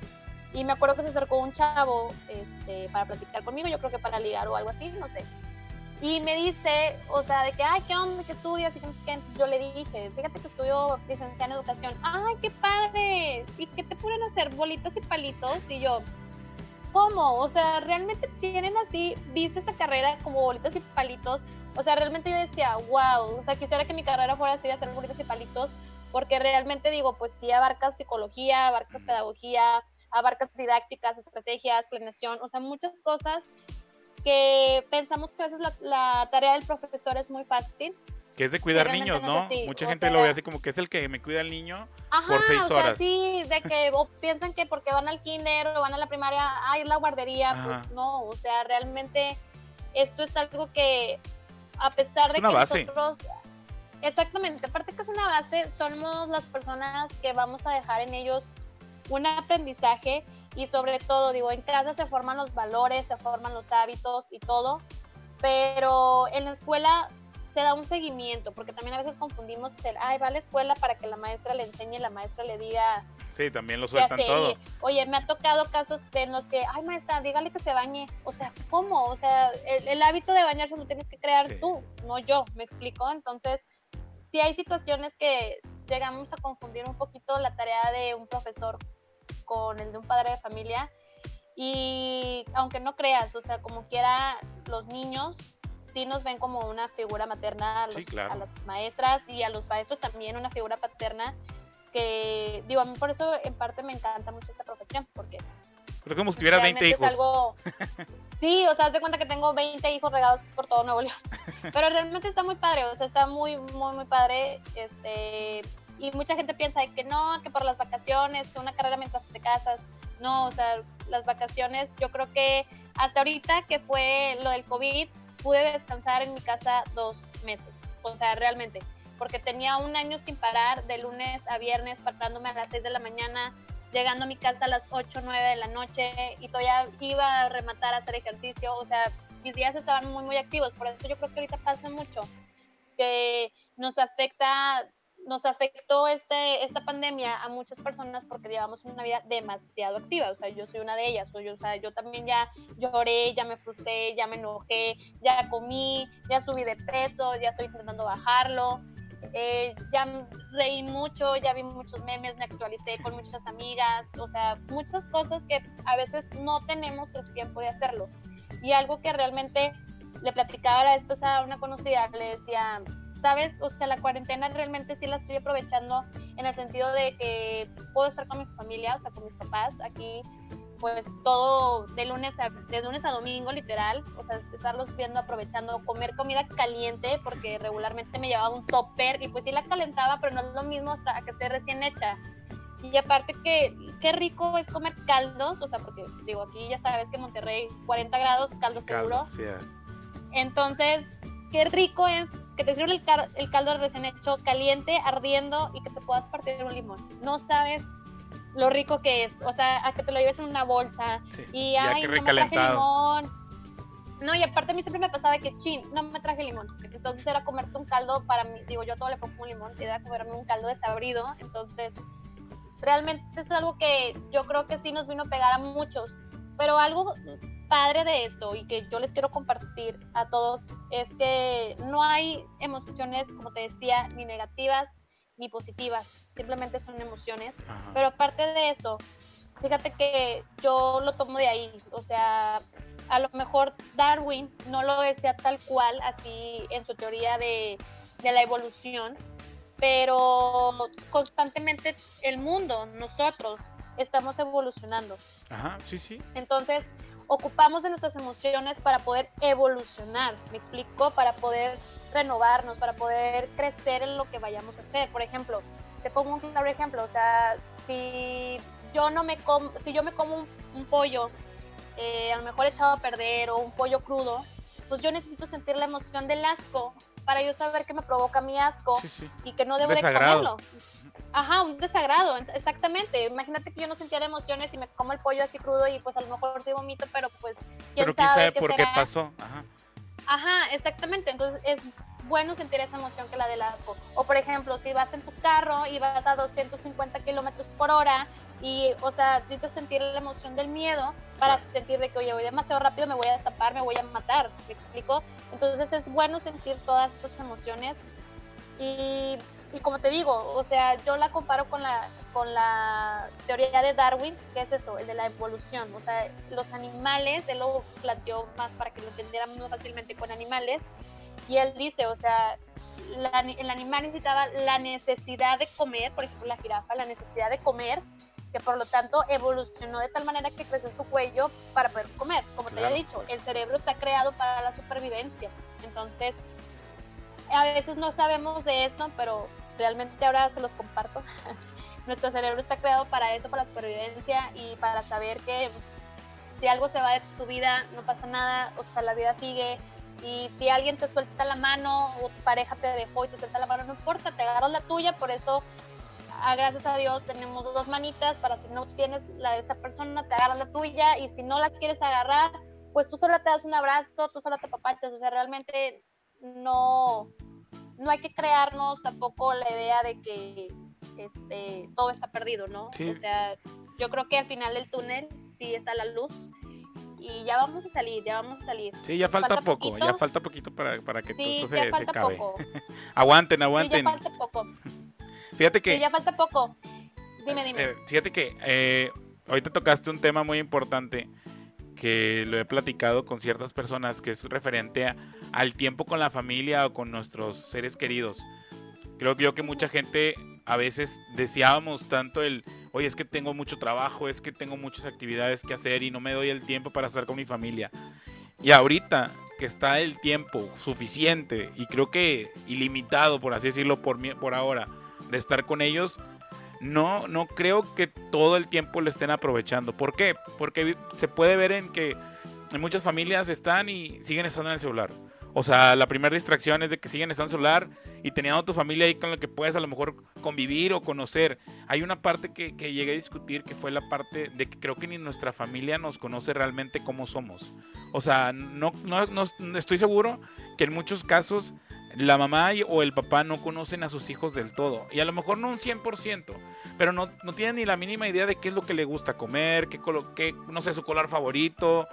Y me acuerdo que se acercó un chavo este, para platicar conmigo, yo creo que para ligar o algo así, no sé. Y me dice, o sea, de que, ay, ¿qué onda? ¿Qué estudias? Y que no sé qué. Entonces yo le dije, fíjate que estudio licenciada en educación. ¡Ay, qué padre! ¿Y qué te pueden hacer? Bolitas y palitos. Y yo, ¿cómo? O sea, ¿realmente tienen así, visto esta carrera como bolitas y palitos? O sea, realmente yo decía, wow, o sea, quisiera que mi carrera fuera así de hacer bolitas y palitos, porque realmente digo, pues sí abarcas psicología, abarcas pedagogía, abarcas didácticas, estrategias, planeación, o sea, muchas cosas que pensamos que a veces la, tarea del profesor es muy fácil. Que es de cuidar niños, ¿no? Mucha gente lo ve así como que es el que me cuida al niño por seis o sea, horas. Sí, de que o piensan que porque van al kinder o van a la primaria, ay, es la guardería. Pues no, o sea, realmente esto es algo que a pesar de que nosotros Exactamente, aparte que es una base, somos las personas que vamos a dejar en ellos un aprendizaje y sobre todo, digo, en casa se forman los valores, se forman los hábitos y todo, pero en la escuela se da un seguimiento, porque también a veces confundimos el, ay, va a la escuela para que la maestra le enseñe la maestra le diga... Sí, también lo sueltan todo. Oye, me ha tocado casos en los que, ay, maestra, dígale que se bañe. O sea, ¿cómo? O sea, el, hábito de bañarse lo tienes que crear tú, no yo, ¿me explico? Entonces, sí hay situaciones que llegamos a confundir un poquito la tarea de un profesor con el de un padre de familia. Y aunque no creas, o sea, como quiera, los niños sí nos ven como una figura materna a, las maestras y a los maestros también una figura paterna que, digo, a mí por eso en parte me encanta mucho esta profesión, porque... Pero como si tuvieras 20 hijos. Algo, <laughs> sí, o sea, haz de cuenta que tengo 20 hijos regados por todo Nuevo León. <laughs> Pero realmente está muy padre, o sea, está muy, muy, muy padre. Este, y mucha gente piensa que no, que por las vacaciones, que una carrera mientras te casas, no, o sea, las vacaciones, yo creo que hasta ahorita que fue lo del COVID, pude descansar en mi casa dos meses, o sea, realmente, porque tenía un año sin parar, de lunes a viernes, parándome a las 6 de la mañana, llegando a mi casa a las 8, 9 de la noche y todavía iba a rematar a hacer ejercicio, o sea, mis días estaban muy, muy activos, por eso yo creo que ahorita pasa mucho, que nos afecta nos afectó este, esta pandemia a muchas personas porque llevamos una vida demasiado activa, o sea, yo soy una de ellas, o, yo, o sea, yo también ya lloré, ya me frustré, ya me enojé, ya comí, ya subí de peso, ya estoy intentando bajarlo, eh, ya reí mucho, ya vi muchos memes, me actualicé con muchas amigas, o sea, muchas cosas que a veces no tenemos el tiempo de hacerlo. Y algo que realmente le platicaba a esta a una conocida, le decía, ¿sabes? O sea, la cuarentena realmente sí la estoy aprovechando en el sentido de que puedo estar con mi familia, o sea, con mis papás aquí, pues todo de lunes a, de lunes a domingo, literal, o sea, estarlos viendo, aprovechando, comer comida caliente, porque regularmente me llevaba un topper y pues sí la calentaba, pero no es lo mismo hasta que esté recién hecha. Y aparte que qué rico es comer caldos, o sea, porque digo, aquí ya sabes que en Monterrey 40 grados, caldo seguro. Entonces, qué rico es que te sirva el, el, caldo recién hecho, caliente, ardiendo y que te puedas partir un limón. No sabes lo rico que es, o sea, a que te lo lleves en una bolsa y ay, no me traje limón. No, y aparte a mí siempre me pasaba que, chin, no me traje limón. Entonces era comerte un caldo para mí, digo, yo todo le pongo un limón, y era comerme un caldo desabrido. Entonces, realmente es algo que yo creo que sí nos vino a pegar a muchos. Pero algo padre de esto y que yo les quiero compartir a todos es que no hay emociones, como te decía, ni negativas ni positivas, simplemente son emociones. Pero aparte de eso, fíjate que yo lo tomo de ahí, o sea, a lo mejor Darwin no lo decía tal cual, así en su teoría de, de la evolución, pero constantemente el mundo, nosotros, estamos evolucionando. Ajá, sí, sí. Entonces, ocupamos de nuestras emociones para poder evolucionar, ¿me explico? Para poder renovarnos, para poder crecer en lo que vayamos a hacer. Por ejemplo, te pongo un claro ejemplo, o sea, si yo no me como, si yo me como un, pollo, eh, a lo mejor echado a perder o un pollo crudo, pues yo necesito sentir la emoción del asco para yo saber que me provoca mi asco y que no debo de comerlo. Ajá, un desagrado, exactamente. Imagínate que yo no sintiera emociones y me como el pollo así crudo y pues a lo mejor sí vomito, pero pues quién pero quién sabe, por qué pasó. Ajá. Ajá, exactamente. Entonces es bueno sentir esa emoción que la del asco. O por ejemplo, si vas en tu carro y vas a 250 kilómetros por hora y, o sea, necesitas sentir la emoción del miedo para sentir de que, oye, voy demasiado rápido, me voy a destapar, me voy a matar, ¿me explico? Entonces es bueno sentir todas estas emociones y, y como te digo, o sea, yo la comparo con la, con la teoría de Darwin, que es eso, el de la evolución, o sea, los animales, él lo planteó más para que lo entendiéramos más fácilmente con animales, y él dice, o sea, el animal necesitaba la necesidad de comer, por ejemplo la jirafa, la necesidad de comer, que por lo tanto evolucionó de tal manera que creció su cuello para poder comer. Como te había dicho, el cerebro está creado para la supervivencia. Entonces, a veces no sabemos de eso, pero realmente ahora se los comparto. <laughs> Nuestro cerebro está creado para eso, para la supervivencia y para saber que si algo se va de tu vida, no pasa nada, o sea, la vida sigue, y si alguien te suelta la mano o tu pareja te dejó y te suelta la mano, no importa, te agarras la tuya, por eso, ah, gracias a Dios, tenemos dos manitas. Para si no tienes la de esa persona, te agarras la tuya. Y si no la quieres agarrar, pues tú solo te das un abrazo, tú solo te papachas, o sea, realmente no, no hay que crearnos tampoco la idea de que este, todo está perdido, ¿no? O sea, yo creo que al final del túnel sí está la luz y ya vamos a salir, ya vamos a salir. Sí, ya falta, poco, ya falta poquito para, para que todo esto se, se acabe. <laughs> aguanten, aguanten. Sí, ya falta poco. <laughs> Fíjate que... Sí, ya falta poco. Dime, dime. Eh, fíjate que eh, ahorita tocaste un tema muy importante que lo he platicado con ciertas personas, que es referente al tiempo con la familia o con nuestros seres queridos. Creo yo que mucha gente a veces deseábamos tanto el, oye, es que tengo mucho trabajo, es que tengo muchas actividades que hacer y no me doy el tiempo para estar con mi familia. Y ahorita que está el tiempo suficiente y creo que ilimitado, por así decirlo, por, por ahora, de estar con ellos, no, no creo que todo el tiempo lo estén aprovechando. ¿Por qué? Porque se puede ver en que en muchas familias están y siguen estando en el celular. O sea, la primera distracción es de que siguen estando celular y teniendo tu familia ahí con la que puedes a lo mejor convivir o conocer. Hay una parte que, que llegué a discutir que fue la parte de que creo que ni nuestra familia nos conoce realmente cómo somos. O sea, no, no, no estoy seguro que en muchos casos la mamá o el papá no conocen a sus hijos del todo. Y a lo mejor no un 100%, pero no, no tienen ni la mínima idea de qué es lo que le gusta comer, qué, qué, no sé, su color favorito,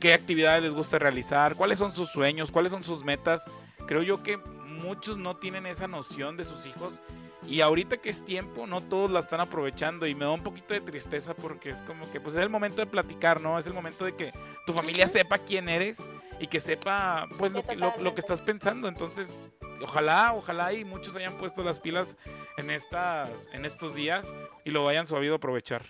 qué actividades les gusta realizar, cuáles son sus sueños, cuáles son sus metas. Creo yo que muchos no tienen esa noción de sus hijos y ahorita que es tiempo, no todos la están aprovechando y me da un poquito de tristeza porque es como que pues es el momento de platicar, ¿no? Es el momento de que tu familia sepa quién eres y que sepa pues lo que, lo, que estás pensando. Entonces, ojalá, ojalá y muchos hayan puesto las pilas en, estas, en estos días y lo hayan sabido aprovechar.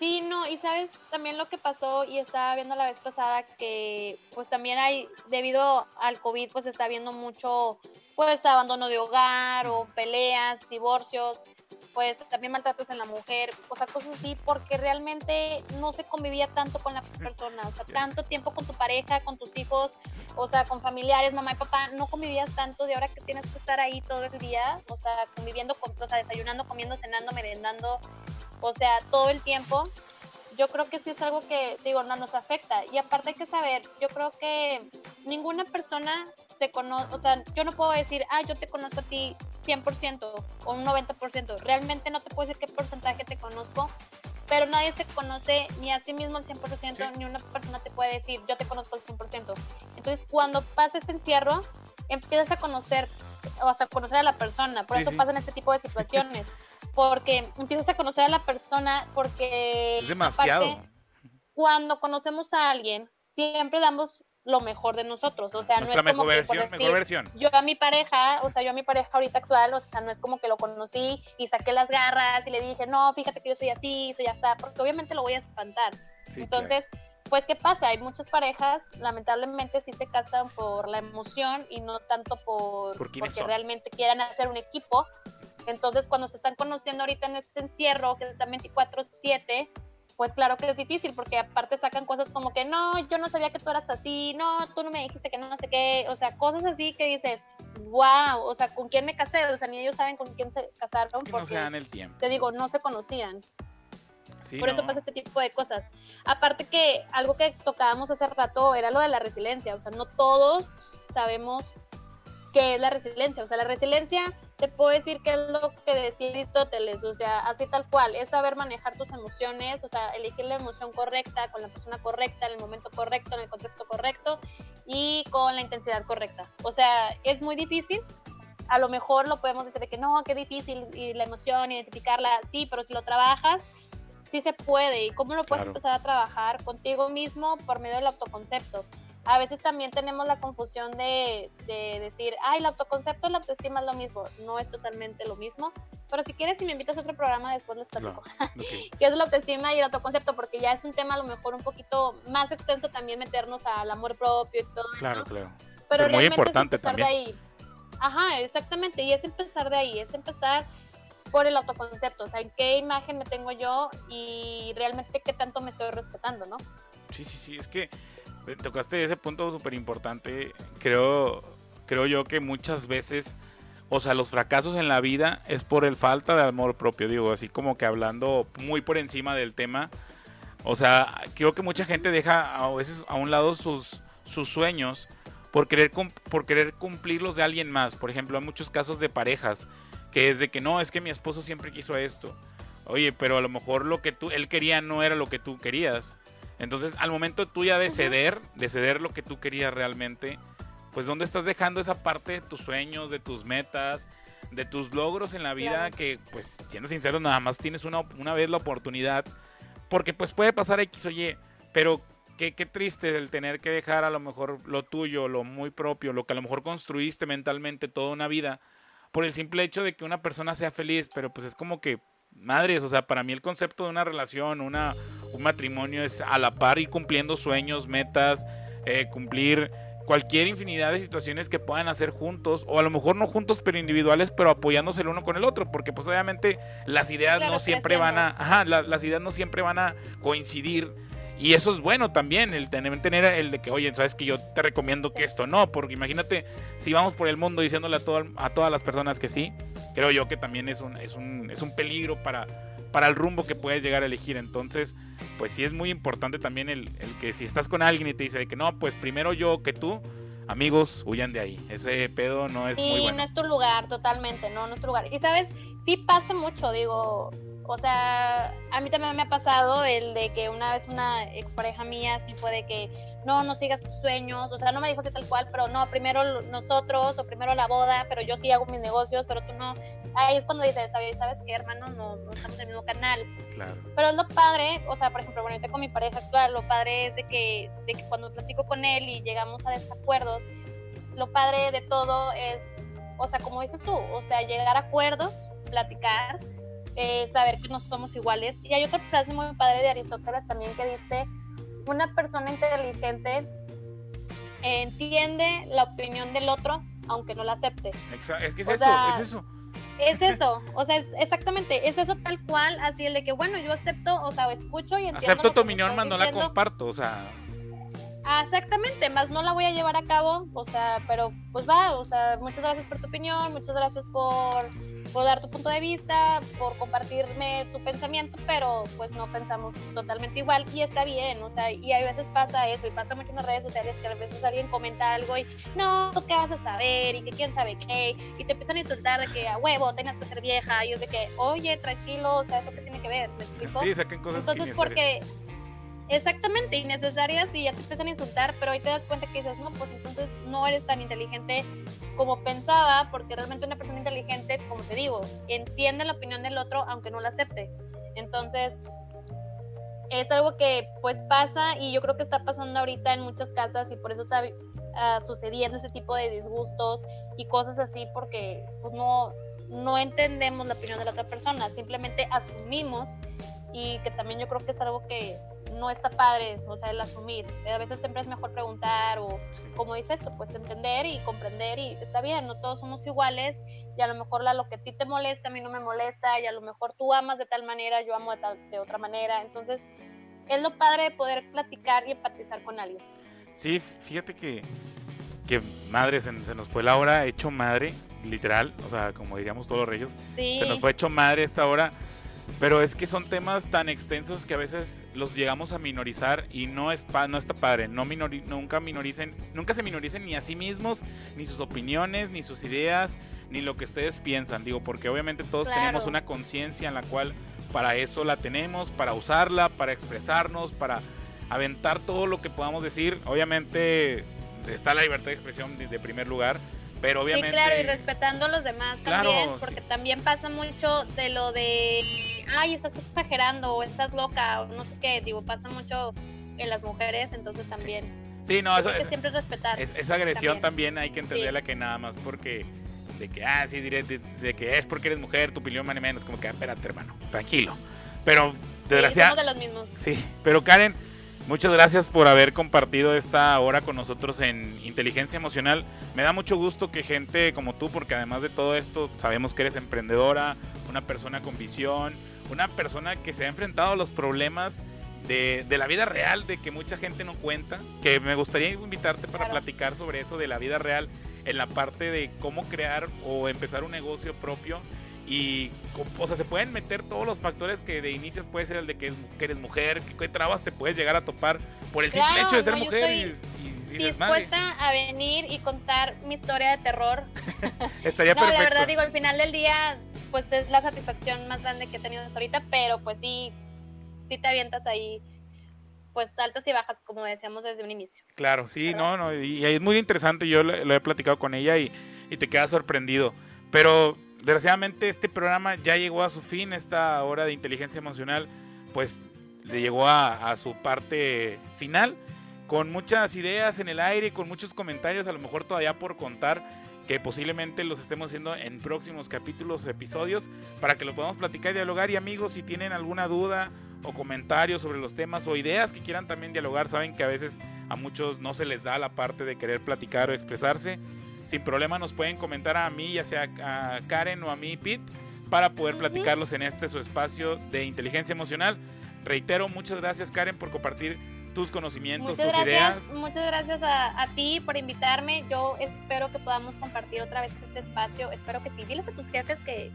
Sí, no, y sabes también lo que pasó y estaba viendo la vez pasada que pues también hay, debido al COVID, pues está viendo mucho pues abandono de hogar o peleas, divorcios. pues también maltratos en la mujer, o sea, cosas así, porque realmente no se convivía tanto con la persona, o sea, tanto tiempo con tu pareja, con tus hijos, o sea, con familiares, mamá y papá, no convivías tanto de ahora que tienes que estar ahí todo el día, o sea, conviviendo, con, o sea, desayunando, comiendo, cenando, merendando, o sea, todo el tiempo. Yo creo que sí es algo que, digo, no nos afecta. Y aparte hay que saber, yo creo que ninguna persona se conoce, o sea, yo no puedo decir, ah, yo te conozco a ti 100% o un 90%. Realmente no te puedo decir qué porcentaje te conozco, pero nadie se conoce ni a sí mismo al 100%, ni una persona te puede decir, yo te conozco al 100%. Entonces, cuando pasa este encierro, empiezas a conocer, o sea, a conocer a la persona. Por eso pasan este tipo de situaciones. <laughs> porque empiezas a conocer a la persona, porque... Es demasiado. cuando conocemos a alguien, siempre damos lo mejor de nosotros, o sea, no es como mejor versión, mejor versión. Yo a mi pareja, o sea, yo a mi pareja ahorita actual, o sea, no es como que lo conocí y saqué las garras y le dije, no, fíjate que yo soy así, soy así, porque obviamente lo voy a espantar. Entonces, pues, ¿qué pasa? Hay muchas parejas, lamentablemente sí se casan por la emoción y no tanto por porque realmente quieran hacer un equipo. Entonces, cuando se están conociendo ahorita en este encierro, que están 24/7, pues claro que es difícil porque aparte sacan cosas como que no, yo no sabía que tú eras así, no, tú no me dijiste que no, no sé qué, o sea, cosas así que dices, wow, o sea, ¿con quién me casé? O sea, ni ellos saben con quién se casaron. porque, no se dan el tiempo. Te digo, no se conocían. Por eso pasa este tipo de cosas. Aparte que algo que tocábamos hace rato era lo de la resiliencia, o sea, no todos sabemos qué es la resiliencia. O sea, la resiliencia te puedo decir que es lo que decía Aristóteles, o sea, así tal cual, es saber manejar tus emociones, o sea, elegir la emoción correcta, con la persona correcta, en el momento correcto, en el contexto correcto y con la intensidad correcta. O sea, es muy difícil. A lo mejor lo podemos decir de que no, qué difícil y la emoción, identificarla, sí, pero si lo trabajas, sí se puede. ¿Y cómo lo puedes empezar a trabajar contigo mismo por medio del autoconcepto? A veces también tenemos la confusión de, decir, ay, el autoconcepto y la autoestima es lo mismo. No es totalmente lo mismo. Pero si quieres, si me invitas a otro programa, después les platico. <laughs> ¿Qué es la autoestima y el autoconcepto? Porque ya es un tema a lo mejor un poquito más extenso también meternos al amor propio y todo claro, eso. Claro, Pero, muy importante también. De ahí. Ajá, exactamente. Y es empezar de ahí, es empezar por el autoconcepto. O sea, en qué imagen me tengo yo y realmente qué tanto me estoy respetando, ¿no? Sí, sí, sí. Es que tocaste ese punto súper importante. Creo, creo yo que muchas veces, o sea, los fracasos en la vida es por el falta de amor propio, digo, así como que hablando muy por encima del tema. O sea, creo que mucha gente deja a veces a un lado sus, sus sueños por querer, por querer cumplirlos de alguien más. Por ejemplo, hay muchos casos de parejas que es de que no, es que mi esposo siempre quiso esto. Oye, pero a lo mejor lo que tú, él quería no era lo que tú querías. Entonces, al momento tú ya de ceder, de ceder lo que tú querías realmente, pues ¿dónde estás dejando esa parte de tus sueños, de tus metas, de tus logros en la vida que, pues, siendo sincero, nada más tienes una, una vez la oportunidad, porque pues puede pasar X o Y, pero qué, qué triste el tener que dejar a lo mejor lo tuyo, lo muy propio, lo que a lo mejor construiste mentalmente toda una vida, por el simple hecho de que una persona sea feliz, pero pues es como que, madres, o sea, para mí el concepto de una relación, una, un matrimonio es a la par ir cumpliendo sueños, metas, eh, cumplir cualquier infinidad de situaciones que puedan hacer juntos, o a lo mejor no juntos, pero individuales, pero apoyándose el uno con el otro, porque pues obviamente las ideas no siempre van a, ajá, las ideas no siempre van a coincidir. Y eso es bueno también, el tener, tener el de que, oye, sabes que yo te recomiendo que esto no, porque imagínate, si vamos por el mundo diciéndole a, todo, a todas las personas que sí, creo yo que también es un, es un, es un peligro para, para el rumbo que puedes llegar a elegir. Entonces, pues sí es muy importante también el, que si estás con alguien y te dice que no, pues primero yo que tú, amigos, huyan de ahí. Ese pedo no es muy bueno. no es tu lugar, totalmente, no, no es tu lugar. Y sabes, sí pasa mucho, digo, o sea, a mí también me ha pasado el de que una vez una expareja mía sí fue de que no, no sigas tus sueños, o sea, no me dijo así tal cual, pero no, primero nosotros o primero la boda, pero yo sí hago mis negocios, pero tú no. Ahí es cuando dices, ¿sabes, ¿sabes qué, hermano? No, no estamos en el mismo canal. Claro. Pero es lo padre, o sea, por ejemplo, bueno, ahorita con mi pareja actual, lo padre es de que, de que cuando platico con él y llegamos a desacuerdos, lo padre de todo es, o sea, como dices tú, o sea, llegar a acuerdos, platicar eh, saber que no somos iguales. Y hay otra frase muy padre de Aristóteles también que dice, una persona inteligente entiende la opinión del otro aunque no la acepte. es que es eso, es eso. es eso, o sea, es exactamente, es eso tal cual, así el de que, bueno, yo acepto, o sea, escucho y entiendo. Acepto tu opinión, más no la comparto, o sea. Ah, exactamente, más no la voy a llevar a cabo, o sea, pero pues va, o sea, muchas gracias por tu opinión, muchas gracias por, por dar tu punto de vista, por compartirme tu pensamiento, pero pues no pensamos totalmente igual y está bien, o sea, y a veces pasa eso, y pasa mucho en las redes sociales que a veces alguien comenta algo y no, ¿tú qué vas a saber? Y que quién sabe qué, y te empiezan a insultar de que a huevo, tenías que ser vieja, y es de que, oye, tranquilo, o sea, eso que tiene que ver, ¿me explico? Sí, saquen cosas Entonces, porque Exactamente, innecesarias y ya te empiezan a insultar, pero ahí te das cuenta que dices, no, pues entonces no eres tan inteligente como pensaba, porque realmente una persona inteligente, como te digo, entiende la opinión del otro aunque no la acepte. Entonces, es algo que pues pasa y yo creo que está pasando ahorita en muchas casas y por eso está uh, sucediendo ese tipo de disgustos y cosas así porque pues no, no entendemos la opinión de la otra persona, simplemente asumimos y que también yo creo que es algo que no está padre, o sea, el asumir. A veces siempre es mejor preguntar o, como dice esto, pues entender y comprender y está bien, no todos somos iguales y a lo mejor la, lo que a ti te molesta, a mí no me molesta y a lo mejor tú amas de tal manera, yo amo de, tal, de otra manera. Entonces, es lo padre de poder platicar y empatizar con alguien. Sí, fíjate que, que madre, se, nos fue la hora hecho madre, literal, o sea, como diríamos todos los reyes, se nos fue hecho madre esta hora pero es que son temas tan extensos que a veces los llegamos a minorizar y no, es no está padre. No nunca minoricen, nunca se minoricen ni a sí mismos, ni sus opiniones, ni sus ideas, ni lo que ustedes piensan. Digo, porque obviamente todos tenemos una conciencia en la cual para eso la tenemos, para usarla, para expresarnos, para aventar todo lo que podamos decir. Obviamente está la libertad de expresión de primer lugar pero obviamente. Sí, claro, y respetando a los demás también, porque también pasa mucho de lo de, ay, estás exagerando o estás loca o no sé qué, digo, pasa mucho en las mujeres, entonces también. Sí, no, eso es, siempre es respetar. esa agresión también. hay que entenderla que nada más porque de que, ah, sí, diré, de, que es porque eres mujer, tu opinión vale menos, como que, ah, espérate, hermano, tranquilo. Pero, desgraciadamente. Sí, de los mismos. Sí, pero Karen, Muchas gracias por haber compartido esta hora con nosotros en Inteligencia Emocional. Me da mucho gusto que gente como tú, porque además de todo esto, sabemos que eres emprendedora, una persona con visión, una persona que se ha enfrentado a los problemas de, la vida real, de que mucha gente no cuenta, que me gustaría invitarte para platicar sobre eso de la vida real en la parte de cómo crear o empezar un negocio propio y, o sea, se pueden meter todos los factores que de inicio puede ser el de que, eres mujer, que, trabas te puedes llegar a topar por el simple hecho de ser mujer y, y, dispuesta a venir y contar mi historia de terror. <laughs> Estaría <laughs> no, la verdad digo, al final del día, pues es la satisfacción más grande que he tenido hasta ahorita, pero pues sí, sí te avientas ahí pues altas y bajas, como decíamos desde un inicio. Claro, sí, no, no, y, es muy interesante, yo lo, lo, he platicado con ella y, y te quedas sorprendido. Pero desgraciadamente este programa ya llegó a su fin, esta hora de inteligencia emocional pues le llegó a, su parte final, con muchas ideas en el aire, con muchos comentarios a lo mejor todavía por contar, que posiblemente los estemos haciendo en próximos capítulos, episodios, para que lo podamos platicar y dialogar. Y amigos, si tienen alguna duda o comentario sobre los temas o ideas que quieran también dialogar, saben que a veces a muchos no se les da la parte de querer platicar o expresarse sin problema nos pueden comentar a mí, ya sea a Karen o a mí, Pete, para poder platicarlos en este su espacio de inteligencia emocional. Reitero, muchas gracias Karen por compartir tus conocimientos, tus ideas. Muchas gracias a, ti por invitarme. Yo espero que podamos compartir otra vez este espacio. Espero que sí. Diles a tus jefes que,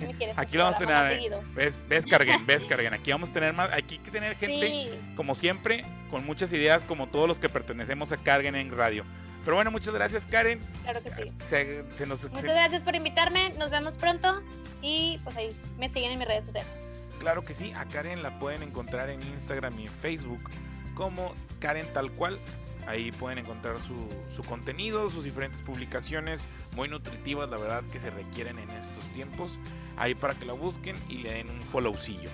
me quieres. <laughs> Aquí vamos a tener. ves, ves, Carguen, ves, Carguen. Aquí vamos a tener más. Aquí hay que tener gente, como siempre, con muchas ideas, como todos los que pertenecemos a Carguen en Radio. Pero bueno, muchas gracias, Karen. Claro que sí. muchas gracias por invitarme. Nos vemos pronto. Y pues ahí me siguen en mis redes sociales. Claro que sí. A Karen la pueden encontrar en Instagram y en Facebook como Karen Tal Cual. Ahí pueden encontrar su, su, contenido, sus diferentes publicaciones, muy nutritivas, la verdad, que se requieren en estos tiempos. Ahí para que la busquen y le den un followcillo.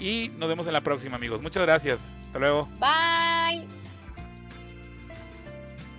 Y nos vemos en la próxima, amigos. Muchas gracias. Hasta luego. Bye.